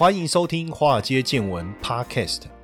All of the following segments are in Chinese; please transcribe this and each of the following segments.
欢迎收听《华尔街见闻》Podcast。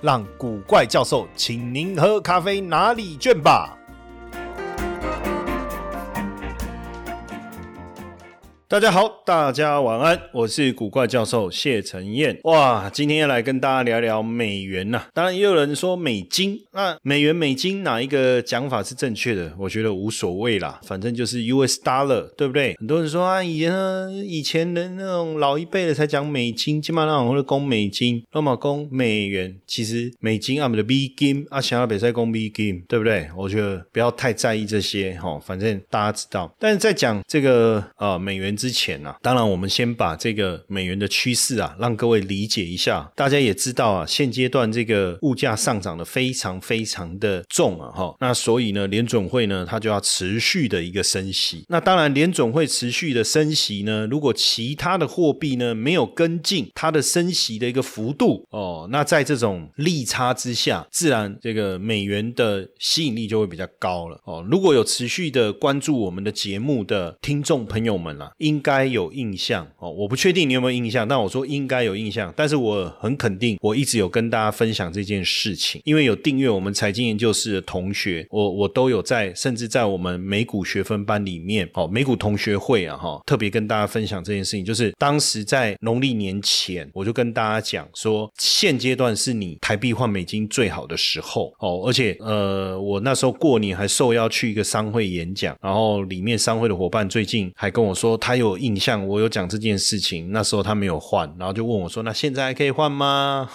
让古怪教授请您喝咖啡拿礼券吧。大家好，大家晚安，我是古怪教授谢承彦。哇，今天要来跟大家聊聊美元呐。当然也有人说美金，那美元、美金哪一个讲法是正确的？我觉得无所谓啦，反正就是 US dollar，对不对？很多人说啊，以前以前的那种老一辈的才讲美金，基本上或者讲美金，那么讲美元，其实美金啊，我们的 B game，啊，想要比赛讲 B 金，对不对？我觉得不要太在意这些哈，反正大家知道。但是在讲这个呃美元。之前啊，当然我们先把这个美元的趋势啊，让各位理解一下。大家也知道啊，现阶段这个物价上涨的非常非常的重啊，哈。那所以呢，联准会呢，它就要持续的一个升息。那当然，联准会持续的升息呢，如果其他的货币呢没有跟进它的升息的一个幅度哦，那在这种利差之下，自然这个美元的吸引力就会比较高了哦。如果有持续的关注我们的节目的听众朋友们啊，应该有印象哦，我不确定你有没有印象，但我说应该有印象。但是我很肯定，我一直有跟大家分享这件事情，因为有订阅我们财经研究室的同学，我我都有在，甚至在我们美股学分班里面，哦，美股同学会啊，哈，特别跟大家分享这件事情，就是当时在农历年前，我就跟大家讲说，现阶段是你台币换美金最好的时候哦，而且呃，我那时候过年还受邀去一个商会演讲，然后里面商会的伙伴最近还跟我说他。有印象，我有讲这件事情，那时候他没有换，然后就问我说：“那现在还可以换吗？”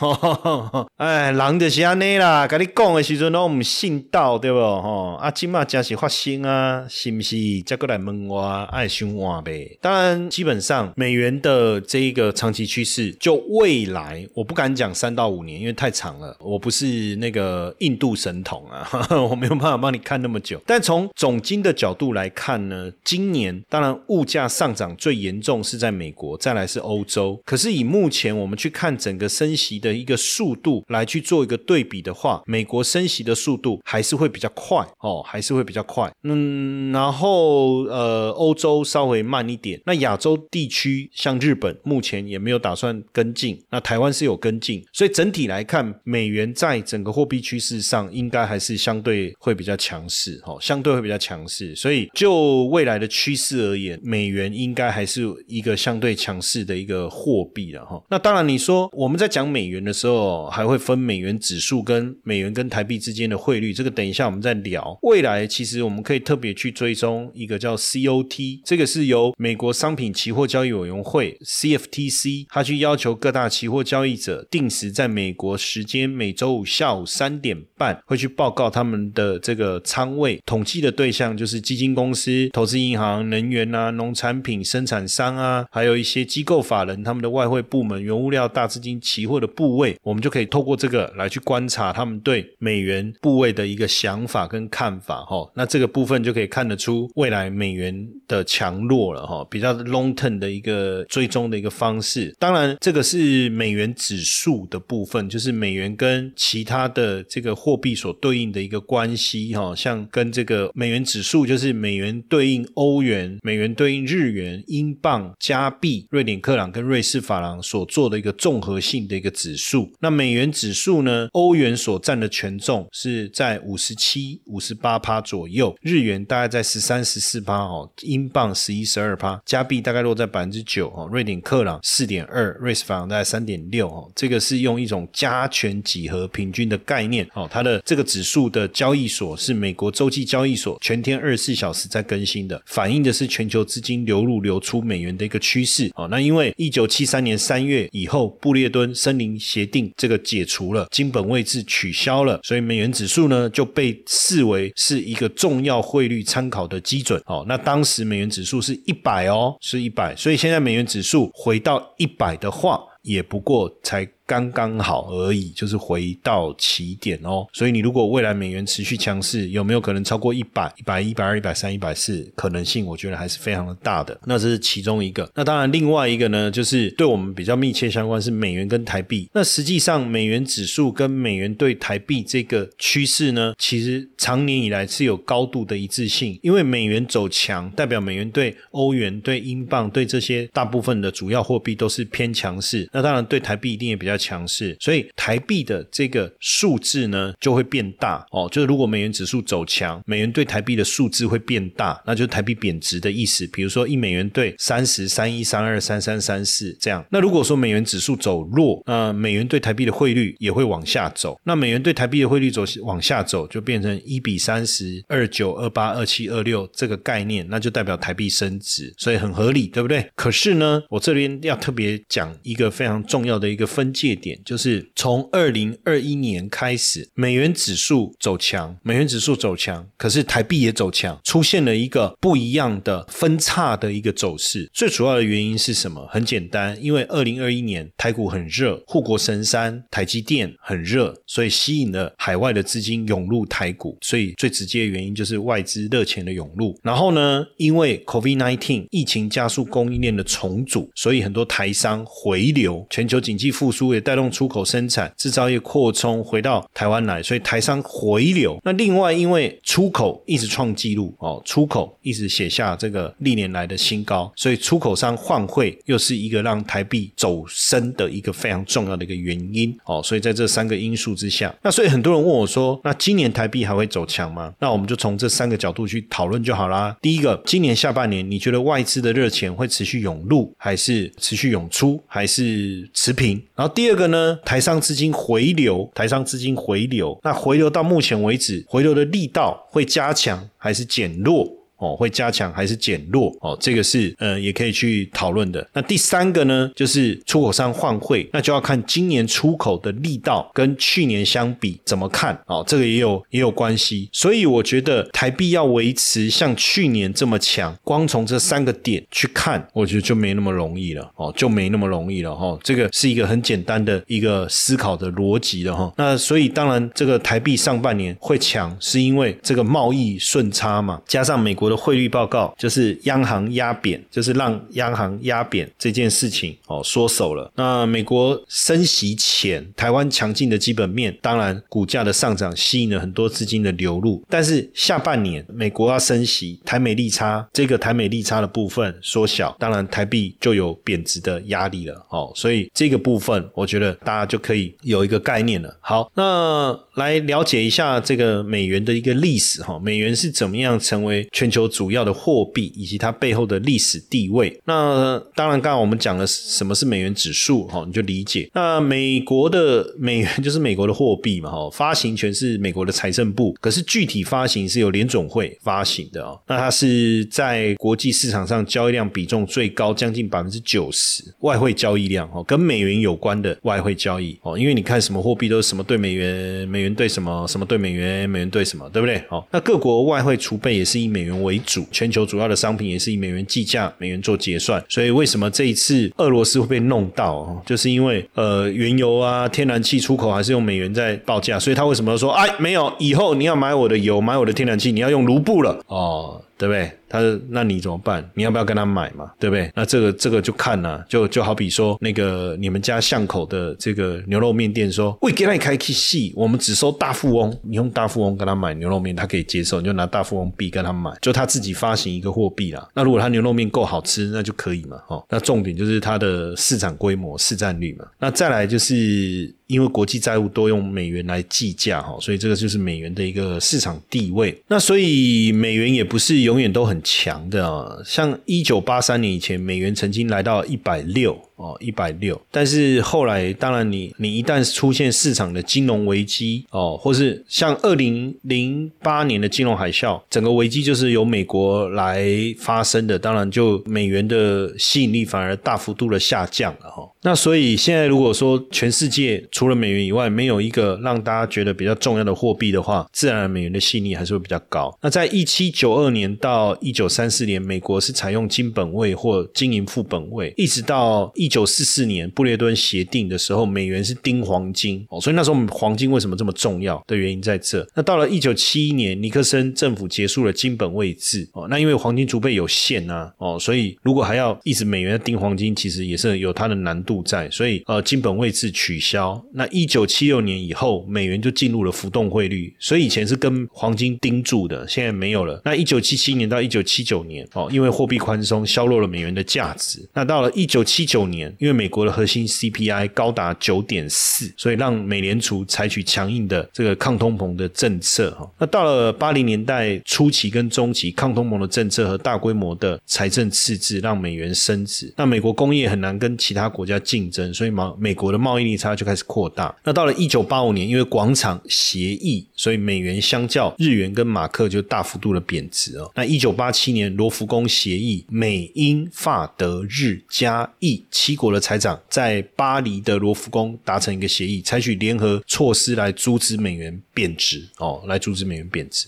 哎，人就是安尼啦，跟你讲的时候都唔信道，对不？吼，啊，今嘛真是发生啊，是不是？再过来问我，爱想话呗。当然，基本上美元的这一个长期趋势，就未来我不敢讲三到五年，因为太长了。我不是那个印度神童啊，我没有办法帮你看那么久。但从总金的角度来看呢，今年当然物价上。涨最严重是在美国，再来是欧洲。可是以目前我们去看整个升息的一个速度来去做一个对比的话，美国升息的速度还是会比较快哦，还是会比较快。嗯，然后呃，欧洲稍微慢一点。那亚洲地区像日本，目前也没有打算跟进。那台湾是有跟进，所以整体来看，美元在整个货币趋势上应该还是相对会比较强势，哦，相对会比较强势。所以就未来的趋势而言，美元。应应该还是一个相对强势的一个货币了哈。那当然，你说我们在讲美元的时候，还会分美元指数跟美元跟台币之间的汇率，这个等一下我们再聊。未来其实我们可以特别去追踪一个叫 COT，这个是由美国商品期货交易委员会 CFTC，它去要求各大期货交易者定时在美国时间每周五下午三点半会去报告他们的这个仓位。统计的对象就是基金公司、投资银行、能源啊、农产品。生产商啊，还有一些机构法人，他们的外汇部门、原物料大资金、期货的部位，我们就可以透过这个来去观察他们对美元部位的一个想法跟看法哈。那这个部分就可以看得出未来美元的强弱了哈，比较 long term 的一个追踪的一个方式。当然，这个是美元指数的部分，就是美元跟其他的这个货币所对应的一个关系哈。像跟这个美元指数，就是美元对应欧元，美元对应日。元、英镑、加币、瑞典克朗跟瑞士法郎所做的一个综合性的一个指数。那美元指数呢？欧元所占的权重是在五十七、五十八趴左右，日元大概在十三、十四趴哦，英镑十一、十二趴，加币大概落在百分之九哦，瑞典克朗四点二，瑞士法郎大概三点六哦。这个是用一种加权几何平均的概念哦，它的这个指数的交易所是美国洲际交易所，全天二十四小时在更新的，反映的是全球资金流流入。流出美元的一个趋势哦，那因为一九七三年三月以后，布列敦森林协定这个解除了，金本位制取消了，所以美元指数呢就被视为是一个重要汇率参考的基准哦。那当时美元指数是一百哦，是一百，所以现在美元指数回到一百的话。也不过才。刚刚好而已，就是回到起点哦。所以你如果未来美元持续强势，有没有可能超过一百、一百、一百二、一百三、一百四？可能性我觉得还是非常的大的。那这是其中一个。那当然，另外一个呢，就是对我们比较密切相关是美元跟台币。那实际上，美元指数跟美元对台币这个趋势呢，其实长年以来是有高度的一致性。因为美元走强，代表美元对欧元、对英镑、对这些大部分的主要货币都是偏强势。那当然，对台币一定也比较。强势，所以台币的这个数字呢就会变大哦。就是如果美元指数走强，美元对台币的数字会变大，那就是台币贬值的意思。比如说一美元兑三十三一三二三三三四这样。那如果说美元指数走弱，那美元对台币的汇率也会往下走。那美元对台币的汇率走往下走，就变成一比三十二九二八二七二六这个概念，那就代表台币升值，所以很合理，对不对？可是呢，我这边要特别讲一个非常重要的一个分解界。点就是从二零二一年开始，美元指数走强，美元指数走强，可是台币也走强，出现了一个不一样的分叉的一个走势。最主要的原因是什么？很简单，因为二零二一年台股很热，护国神山台积电很热，所以吸引了海外的资金涌入台股。所以最直接的原因就是外资热钱的涌入。然后呢，因为 COVID nineteen 疫情加速供应链的重组，所以很多台商回流，全球经济复苏也。带动出口生产、制造业扩充回到台湾来，所以台商回流。那另外，因为出口一直创纪录哦，出口一直写下这个历年来的新高，所以出口商换汇又是一个让台币走升的一个非常重要的一个原因哦。所以在这三个因素之下，那所以很多人问我说：“那今年台币还会走强吗？”那我们就从这三个角度去讨论就好啦。第一个，今年下半年你觉得外资的热钱会持续涌入，还是持续涌出，还是持平？然后第第二。个呢，台商资金回流，台商资金回流，那回流到目前为止，回流的力道会加强还是减弱？哦，会加强还是减弱？哦，这个是呃，也可以去讨论的。那第三个呢，就是出口商换汇，那就要看今年出口的力道跟去年相比怎么看哦，这个也有也有关系。所以我觉得台币要维持像去年这么强，光从这三个点去看，我觉得就没那么容易了哦，就没那么容易了哈。这个是一个很简单的一个思考的逻辑了哈。那所以当然，这个台币上半年会强，是因为这个贸易顺差嘛，加上美国的。汇率报告就是央行压扁，就是让央行压扁这件事情哦缩手了。那美国升息前，台湾强劲的基本面，当然股价的上涨吸引了很多资金的流入。但是下半年美国要升息，台美利差这个台美利差的部分缩小，当然台币就有贬值的压力了哦。所以这个部分，我觉得大家就可以有一个概念了。好，那来了解一下这个美元的一个历史哈，美元是怎么样成为全球。主要的货币以及它背后的历史地位。那当然，刚刚我们讲了什么是美元指数，哈，你就理解。那美国的美元就是美国的货币嘛，哈，发行权是美国的财政部，可是具体发行是由联总会发行的哦。那它是在国际市场上交易量比重最高，将近百分之九十外汇交易量哦，跟美元有关的外汇交易哦。因为你看什么货币都是什么对美元，美元对什么，什么对美元，美元对什么，对不对？哦，那各国外汇储备也是以美元为为主，全球主要的商品也是以美元计价，美元做结算。所以为什么这一次俄罗斯会被弄到？就是因为呃，原油啊、天然气出口还是用美元在报价，所以他为什么说哎，没有，以后你要买我的油、买我的天然气，你要用卢布了哦。对不对？他：“那你怎么办？你要不要跟他买嘛？对不对？那这个这个就看了，就就好比说那个你们家巷口的这个牛肉面店说，喂，给他开 K 系，我们只收大富翁，你用大富翁跟他买牛肉面，他可以接受，你就拿大富翁币跟他买，就他自己发行一个货币啦。那如果他牛肉面够好吃，那就可以嘛。哦，那重点就是它的市场规模、市占率嘛。那再来就是。因为国际债务都用美元来计价哈，所以这个就是美元的一个市场地位。那所以美元也不是永远都很强的啊。像一九八三年以前，美元曾经来到一百六。哦，一百六，但是后来，当然你你一旦出现市场的金融危机哦，或是像二零零八年的金融海啸，整个危机就是由美国来发生的，当然就美元的吸引力反而大幅度的下降了哈。那所以现在如果说全世界除了美元以外，没有一个让大家觉得比较重要的货币的话，自然美元的吸引力还是会比较高。那在一七九二年到一九三四年，美国是采用金本位或金银副本位，一直到一。九四四年布列顿协定的时候，美元是盯黄金哦，所以那时候黄金为什么这么重要的原因在这。那到了一九七一年，尼克森政府结束了金本位制哦，那因为黄金储备有限啊哦，所以如果还要一直美元盯黄金，其实也是有它的难度在，所以呃金本位制取消。那一九七六年以后，美元就进入了浮动汇率，所以以前是跟黄金盯住的，现在没有了。那一九七七年到一九七九年哦，因为货币宽松削弱了美元的价值。那到了一九七九年，因为美国的核心 CPI 高达九点四，所以让美联储采取强硬的这个抗通膨的政策哈。那到了八零年代初期跟中期，抗通膨的政策和大规模的财政赤字让美元升值。那美国工业很难跟其他国家竞争，所以贸美国的贸易逆差就开始扩大。那到了一九八五年，因为广场协议，所以美元相较日元跟马克就大幅度的贬值哦。那一九八七年罗浮宫协议，美英法德日加意七国的财长在巴黎的罗浮宫达成一个协议，采取联合措施来阻止美元贬值哦，来阻止美元贬值。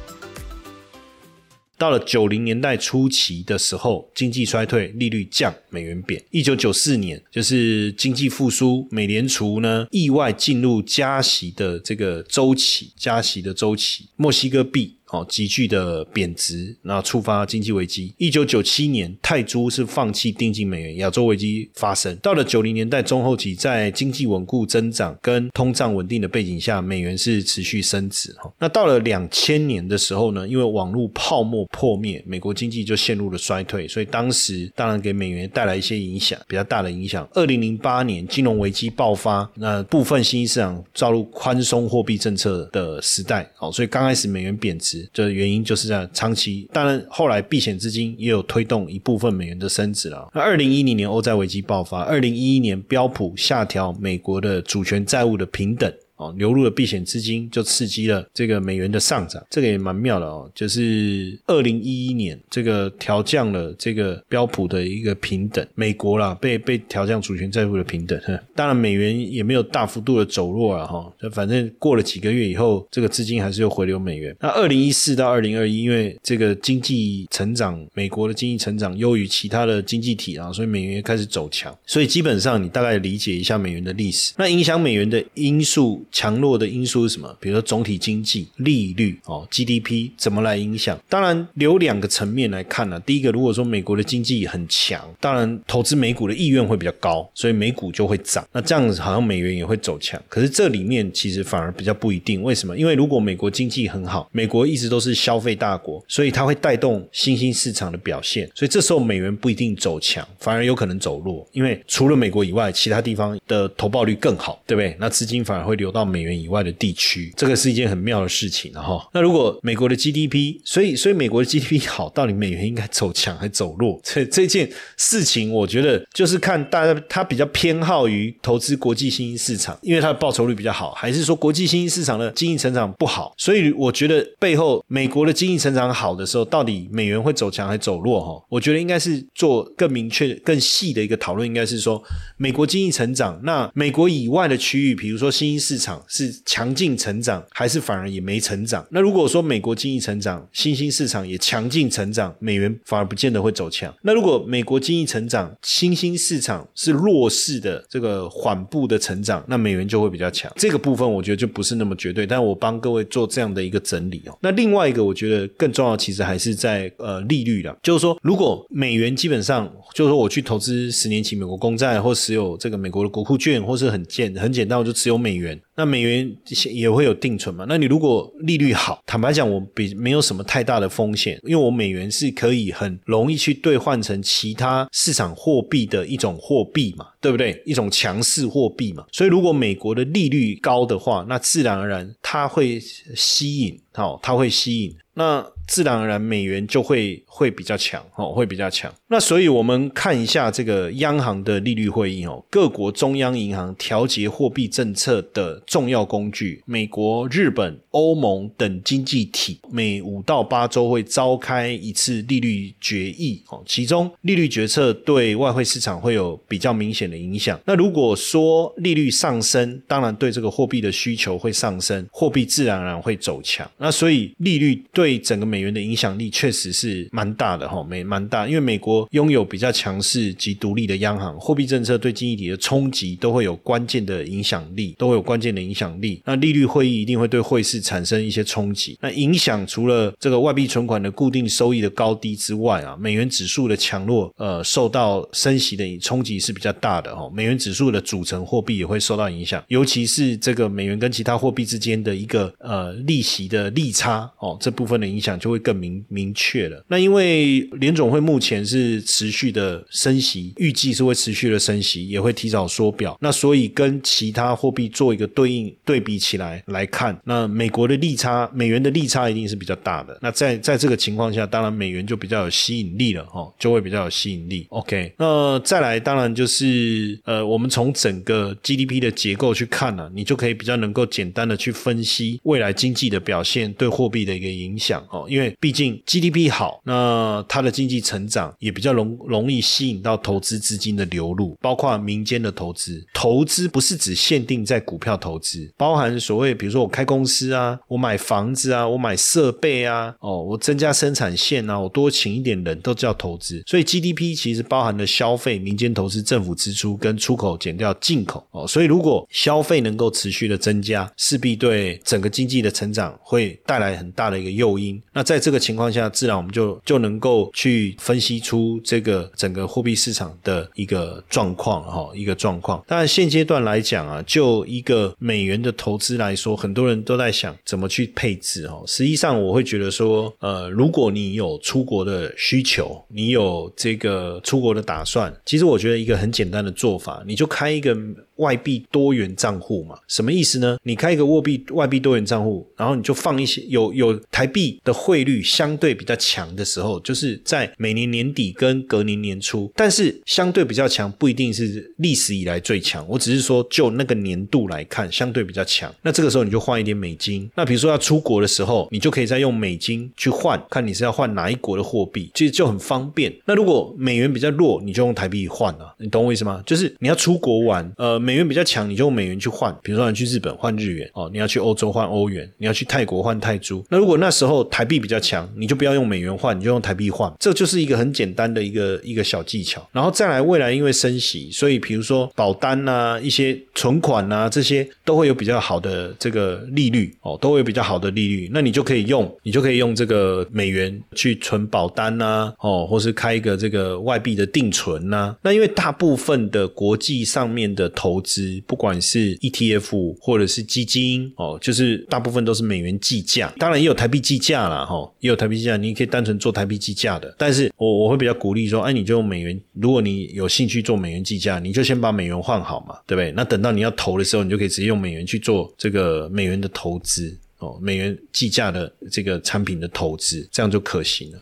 到了九零年代初期的时候，经济衰退，利率降，美元贬。一九九四年就是经济复苏，美联储呢意外进入加息的这个周期，加息的周期，墨西哥币。哦，急剧的贬值，那触发经济危机。一九九七年，泰铢是放弃定金美元，亚洲危机发生。到了九零年代中后期，在经济稳固增长跟通胀稳定的背景下，美元是持续升值。哈，那到了两千年的时候呢，因为网络泡沫破灭，美国经济就陷入了衰退，所以当时当然给美元带来一些影响，比较大的影响。二零零八年金融危机爆发，那部分新兴市场造入宽松货币政策的时代。好，所以刚开始美元贬值这。原因就是这样，长期当然后来避险资金也有推动一部分美元的升值了。那二零一零年欧债危机爆发，二零一一年标普下调美国的主权债务的平等。哦，流入了避险资金，就刺激了这个美元的上涨，这个也蛮妙的哦。就是二零一一年，这个调降了这个标普的一个平等，美国啦被被调降主权债务的平等。当然，美元也没有大幅度的走弱了哈。反正过了几个月以后，这个资金还是又回流美元。那二零一四到二零二一，因为这个经济成长，美国的经济成长优于其他的经济体啊，所以美元开始走强。所以基本上你大概理解一下美元的历史。那影响美元的因素。强弱的因素是什么？比如说总体经济、利率哦、GDP 怎么来影响？当然有两个层面来看呢。第一个，如果说美国的经济很强，当然投资美股的意愿会比较高，所以美股就会涨。那这样子好像美元也会走强。可是这里面其实反而比较不一定。为什么？因为如果美国经济很好，美国一直都是消费大国，所以它会带动新兴市场的表现。所以这时候美元不一定走强，反而有可能走弱。因为除了美国以外，其他地方的投报率更好，对不对？那资金反而会流到。美元以外的地区，这个是一件很妙的事情哈。那如果美国的 GDP，所以所以美国的 GDP 好，到底美元应该走强还走弱？这这件事情，我觉得就是看大家他比较偏好于投资国际新兴市场，因为它的报酬率比较好，还是说国际新兴市场的经济成长不好？所以我觉得背后美国的经济成长好的时候，到底美元会走强还走弱？哈，我觉得应该是做更明确、更细的一个讨论，应该是说美国经济成长，那美国以外的区域，比如说新兴市场。是强劲成长，还是反而也没成长？那如果说美国经济成长，新兴市场也强劲成长，美元反而不见得会走强。那如果美国经济成长，新兴市场是弱势的，这个缓步的成长，那美元就会比较强。这个部分我觉得就不是那么绝对，但我帮各位做这样的一个整理哦。那另外一个我觉得更重要，其实还是在呃利率了，就是说如果美元基本上就是说我去投资十年期美国公债，或持有这个美国的国库券，或是很简很简单，我就持有美元。那美元也会有定存嘛？那你如果利率好，坦白讲，我比没有什么太大的风险，因为我美元是可以很容易去兑换成其他市场货币的一种货币嘛，对不对？一种强势货币嘛。所以如果美国的利率高的话，那自然而然它会吸引，好，它会吸引那。自然而然，美元就会会比较强哦，会比较强。那所以我们看一下这个央行的利率会议哦，各国中央银行调节货币政策的重要工具，美国、日本、欧盟等经济体每五到八周会召开一次利率决议哦，其中利率决策对外汇市场会有比较明显的影响。那如果说利率上升，当然对这个货币的需求会上升，货币自然而然会走强。那所以利率对整个美元的影响力确实是蛮大的哈，美蛮大，因为美国拥有比较强势及独立的央行，货币政策对经济体的冲击都会有关键的影响力，都会有关键的影响力。那利率会议一定会对汇市产生一些冲击，那影响除了这个外币存款的固定收益的高低之外啊，美元指数的强弱，呃，受到升息的冲击是比较大的哈。美元指数的组成货币也会受到影响，尤其是这个美元跟其他货币之间的一个呃利息的利差哦，这部分的影响就。会更明明确了。那因为联总会目前是持续的升息，预计是会持续的升息，也会提早缩表。那所以跟其他货币做一个对应对比起来来看，那美国的利差，美元的利差一定是比较大的。那在在这个情况下，当然美元就比较有吸引力了哈，就会比较有吸引力。OK，那再来当然就是呃，我们从整个 GDP 的结构去看呢，你就可以比较能够简单的去分析未来经济的表现对货币的一个影响哦，因为因为毕竟 GDP 好，那它的经济成长也比比较容容易吸引到投资资金的流入，包括民间的投资。投资不是只限定在股票投资，包含所谓比如说我开公司啊，我买房子啊，我买设备啊，哦，我增加生产线啊，我多请一点人都叫投资。所以 GDP 其实包含了消费、民间投资、政府支出跟出口减掉进口哦。所以如果消费能够持续的增加，势必对整个经济的成长会带来很大的一个诱因。那在这个情况下，自然我们就就能够去分析出这个整个货币市场的一个状况哈，一个状况。当然，现阶段来讲啊，就一个美元的投资来说，很多人都在想怎么去配置哈。实际上，我会觉得说，呃，如果你有出国的需求，你有这个出国的打算，其实我觉得一个很简单的做法，你就开一个。外币多元账户嘛，什么意思呢？你开一个货币外币多元账户，然后你就放一些有有台币的汇率相对比较强的时候，就是在每年年底跟隔年年初，但是相对比较强不一定是历史以来最强，我只是说就那个年度来看相对比较强。那这个时候你就换一点美金，那比如说要出国的时候，你就可以再用美金去换，看你是要换哪一国的货币，其实就很方便。那如果美元比较弱，你就用台币换啊，你懂我意思吗？就是你要出国玩，呃。美美元比较强，你就用美元去换。比如说你去日本换日元哦，你要去欧洲换欧元，你要去泰国换泰铢。那如果那时候台币比较强，你就不要用美元换，你就用台币换。这就是一个很简单的一个一个小技巧。然后再来，未来因为升息，所以比如说保单呐、一些存款呐这些都会有比较好的这个利率哦，都会有比较好的利率。那你就可以用，你就可以用这个美元去存保单呐，哦，或是开一个这个外币的定存呐。那因为大部分的国际上面的投资不管是 ETF 或者是基金哦，就是大部分都是美元计价，当然也有台币计价啦，哈，也有台币计价，你可以单纯做台币计价的。但是我我会比较鼓励说，哎，你就用美元，如果你有兴趣做美元计价，你就先把美元换好嘛，对不对？那等到你要投的时候，你就可以直接用美元去做这个美元的投资哦，美元计价的这个产品的投资，这样就可行了。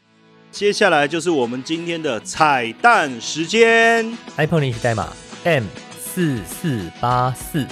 接下来就是我们今天的彩蛋时间，iPhone 历史代码 M。四四八四，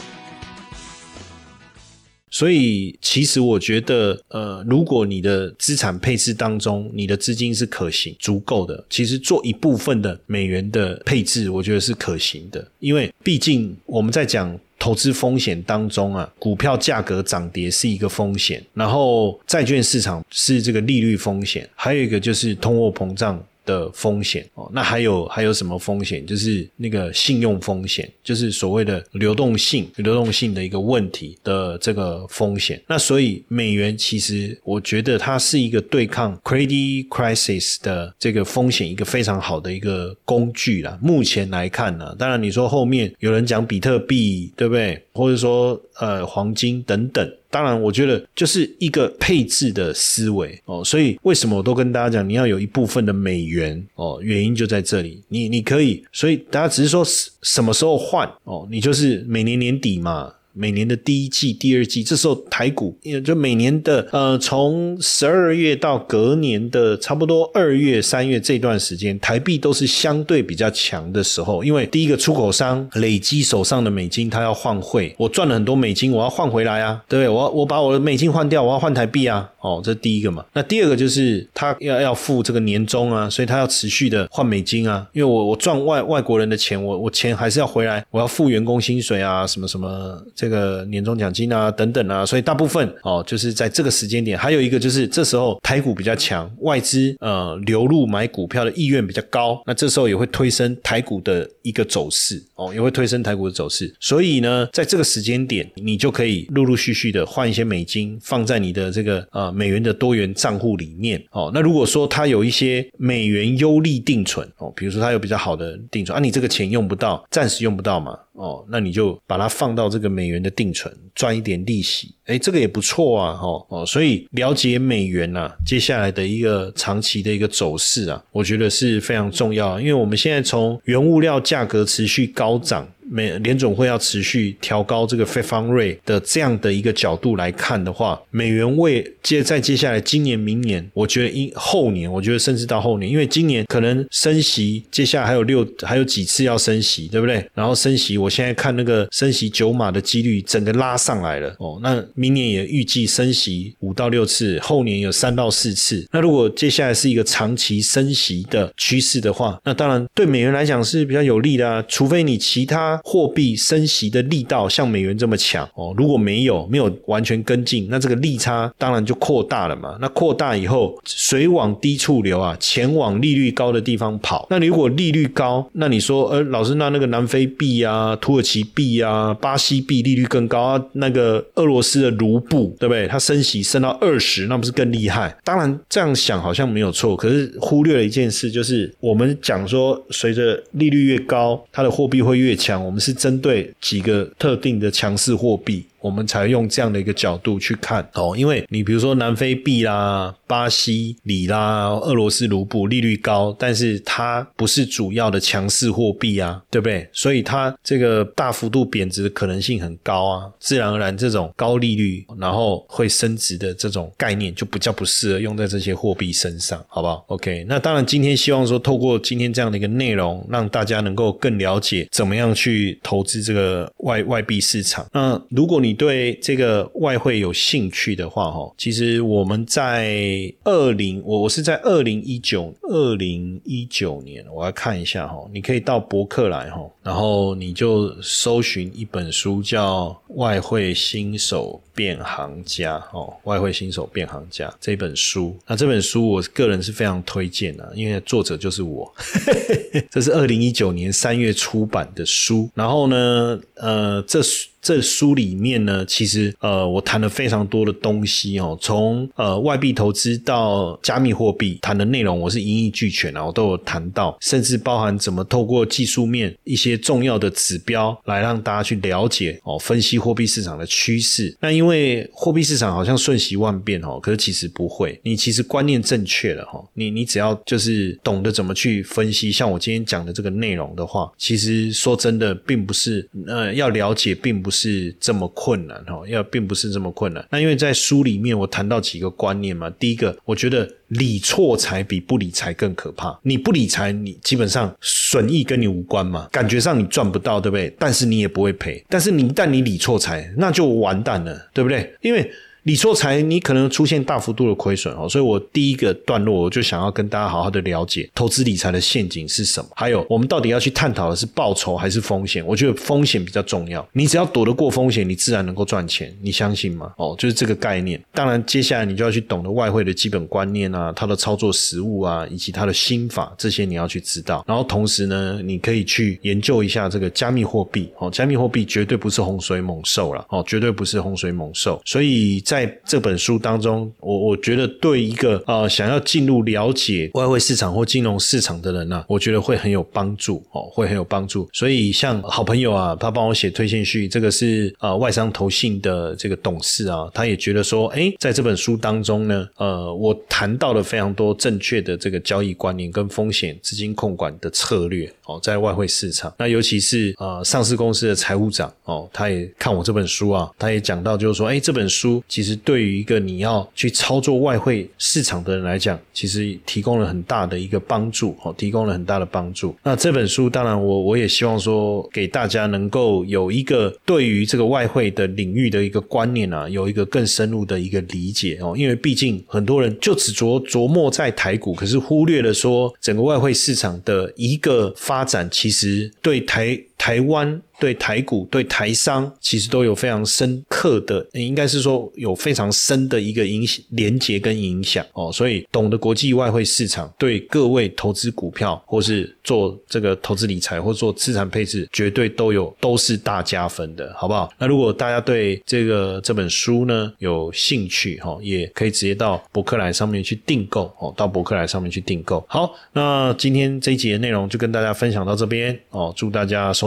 所以其实我觉得，呃，如果你的资产配置当中，你的资金是可行、足够的，其实做一部分的美元的配置，我觉得是可行的。因为毕竟我们在讲投资风险当中啊，股票价格涨跌是一个风险，然后债券市场是这个利率风险，还有一个就是通货膨胀。的风险哦。那还有还有什么风险？就是那个信用风险，就是所谓的流动性、流动性的一个问题的这个风险。那所以美元其实我觉得它是一个对抗 credit crisis 的这个风险一个非常好的一个工具啦。目前来看呢，当然你说后面有人讲比特币，对不对？或者说呃黄金等等。当然，我觉得就是一个配置的思维哦，所以为什么我都跟大家讲，你要有一部分的美元哦，原因就在这里。你你可以，所以大家只是说什么时候换哦，你就是每年年底嘛。每年的第一季、第二季，这时候台股，也就每年的呃，从十二月到隔年的差不多二月、三月这段时间，台币都是相对比较强的时候。因为第一个出口商累积手上的美金，他要换汇，我赚了很多美金，我要换回来啊，对不对？我我把我的美金换掉，我要换台币啊，哦，这是第一个嘛。那第二个就是他要要付这个年终啊，所以他要持续的换美金啊，因为我我赚外外国人的钱，我我钱还是要回来，我要付员工薪水啊，什么什么这。这个年终奖金啊，等等啊，所以大部分哦，就是在这个时间点，还有一个就是这时候台股比较强，外资呃流入买股票的意愿比较高，那这时候也会推升台股的一个走势哦，也会推升台股的走势。所以呢，在这个时间点，你就可以陆陆续续的换一些美金放在你的这个呃美元的多元账户里面哦。那如果说它有一些美元优利定存哦，比如说它有比较好的定存啊，你这个钱用不到，暂时用不到嘛。哦，那你就把它放到这个美元的定存，赚一点利息，哎，这个也不错啊，哈，哦，所以了解美元呐，接下来的一个长期的一个走势啊，我觉得是非常重要，因为我们现在从原物料价格持续高涨。美联总会要持续调高这个费方瑞的这样的一个角度来看的话，美元为接在接下来今年、明年，我觉得应后年，我觉得甚至到后年，因为今年可能升息，接下来还有六还有几次要升息，对不对？然后升息，我现在看那个升息九码的几率整个拉上来了哦。那明年也预计升息五到六次，后年有三到四次。那如果接下来是一个长期升息的趋势的话，那当然对美元来讲是比较有利的啊，除非你其他。货币升息的力道像美元这么强哦，如果没有没有完全跟进，那这个利差当然就扩大了嘛。那扩大以后，水往低处流啊，钱往利率高的地方跑。那如果利率高，那你说，呃，老师，那那个南非币啊、土耳其币啊、巴西币利率更高啊，那个俄罗斯的卢布，对不对？它升息升到二十，那不是更厉害？当然这样想好像没有错，可是忽略了一件事，就是我们讲说，随着利率越高，它的货币会越强。我们是针对几个特定的强势货币。我们才用这样的一个角度去看哦，因为你比如说南非币啦、巴西里啦、俄罗斯卢布利率高，但是它不是主要的强势货币啊，对不对？所以它这个大幅度贬值的可能性很高啊，自然而然这种高利率然后会升值的这种概念就比较不适合用在这些货币身上，好不好？OK，那当然今天希望说透过今天这样的一个内容，让大家能够更了解怎么样去投资这个外外币市场。那如果你你对这个外汇有兴趣的话，哈，其实我们在二零，我我是在二零一九二零一九年，我要看一下哈，你可以到博客来哈，然后你就搜寻一本书叫《外汇新手变行家》哦，《外汇新手变行家》这本书，那这本书我个人是非常推荐的，因为作者就是我，这是二零一九年三月出版的书，然后呢，呃，这这书里面呢，其实呃，我谈了非常多的东西哦，从呃外币投资到加密货币，谈的内容我是一一俱全啊，我都有谈到，甚至包含怎么透过技术面一些重要的指标来让大家去了解哦，分析货币市场的趋势。那因为因为货币市场好像瞬息万变哦，可是其实不会，你其实观念正确了哈，你你只要就是懂得怎么去分析，像我今天讲的这个内容的话，其实说真的，并不是呃要了解，并不。是这么困难哈，要并不是这么困难。那因为在书里面我谈到几个观念嘛，第一个，我觉得理错财比不理财更可怕。你不理财，你基本上损益跟你无关嘛，感觉上你赚不到，对不对？但是你也不会赔。但是你一旦你理错财，那就完蛋了，对不对？因为理错财，你可能出现大幅度的亏损哦。所以我第一个段落我就想要跟大家好好的了解投资理财的陷阱是什么，还有我们到底要去探讨的是报酬还是风险？我觉得风险比较重要，你只要躲得过风险，你自然能够赚钱，你相信吗？哦，就是这个概念。当然，接下来你就要去懂得外汇的基本观念啊，它的操作实务啊，以及它的心法，这些你要去知道。然后同时呢，你可以去研究一下这个加密货币哦，加密货币绝对不是洪水猛兽了哦，绝对不是洪水猛兽。所以在在这本书当中，我我觉得对一个呃想要进入了解外汇市场或金融市场的人呢，我觉得会很有帮助哦，会很有帮助。所以像好朋友啊，他帮我写推荐序，这个是呃外商投信的这个董事啊，他也觉得说，哎，在这本书当中呢，呃，我谈到了非常多正确的这个交易观念跟风险资金控管的策略哦，在外汇市场，那尤其是呃上市公司的财务长哦，他也看我这本书啊，他也讲到就是说，哎，这本书其实对于一个你要去操作外汇市场的人来讲，其实提供了很大的一个帮助哦，提供了很大的帮助。那这本书当然我我也希望说给大家能够有一个对于这个外汇的领域的一个观念啊，有一个更深入的一个理解哦，因为毕竟很多人就只琢琢磨在台股，可是忽略了说整个外汇市场的一个发展，其实对台台湾。对台股、对台商，其实都有非常深刻的，应该是说有非常深的一个影响、连接跟影响哦。所以，懂得国际外汇市场，对各位投资股票或是做这个投资理财或做资产配置，绝对都有都是大加分的，好不好？那如果大家对这个这本书呢有兴趣哈，也可以直接到博客来上面去订购哦，到博客来上面去订购。好，那今天这一集的内容就跟大家分享到这边哦，祝大家收